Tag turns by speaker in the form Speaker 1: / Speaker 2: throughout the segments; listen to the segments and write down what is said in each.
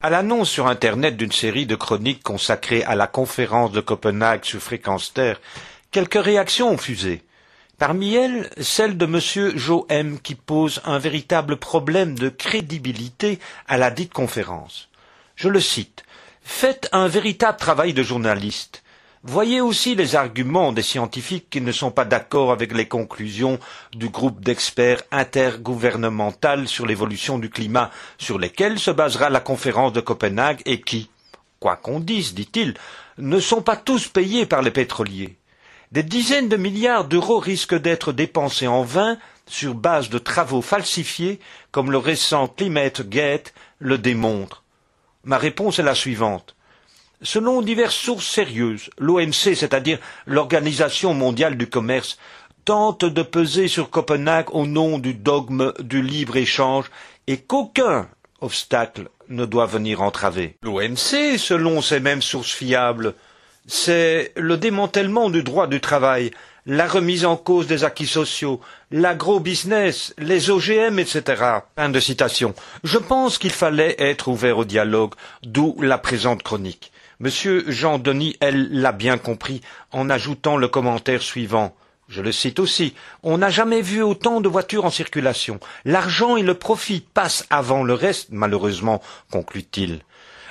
Speaker 1: À l'annonce sur Internet d'une série de chroniques consacrées à la conférence de Copenhague sur Fréquence quelques réactions ont fusé. Parmi elles, celle de M. Jo M, qui pose un véritable problème de crédibilité à la dite conférence. Je le cite. Faites un véritable travail de journaliste. Voyez aussi les arguments des scientifiques qui ne sont pas d'accord avec les conclusions du groupe d'experts intergouvernemental sur l'évolution du climat, sur lesquels se basera la conférence de Copenhague et qui, quoi qu'on dise, dit-il, ne sont pas tous payés par les pétroliers. Des dizaines de milliards d'euros risquent d'être dépensés en vain sur base de travaux falsifiés, comme le récent Climate Gate le démontre. Ma réponse est la suivante. Selon diverses sources sérieuses, l'OMC, c'est-à-dire l'Organisation mondiale du commerce, tente de peser sur Copenhague au nom du dogme du libre-échange et qu'aucun obstacle ne doit venir entraver. L'OMC, selon ces mêmes sources fiables, c'est le démantèlement du droit du travail, la remise en cause des acquis sociaux, l'agro-business, les OGM, etc. Fin de citation. Je pense qu'il fallait être ouvert au dialogue, d'où la présente chronique. Monsieur Jean Denis, elle l'a bien compris, en ajoutant le commentaire suivant. Je le cite aussi. On n'a jamais vu autant de voitures en circulation. L'argent et le profit passent avant le reste, malheureusement, conclut-il.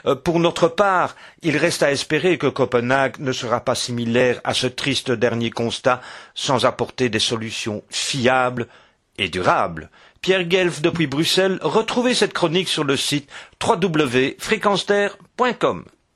Speaker 1: Euh, pour notre part, il reste à espérer que Copenhague ne sera pas similaire à ce triste dernier constat sans apporter des solutions fiables et durables. Pierre Guelf depuis Bruxelles, retrouvez cette chronique sur le site www.fréquenceterre.com.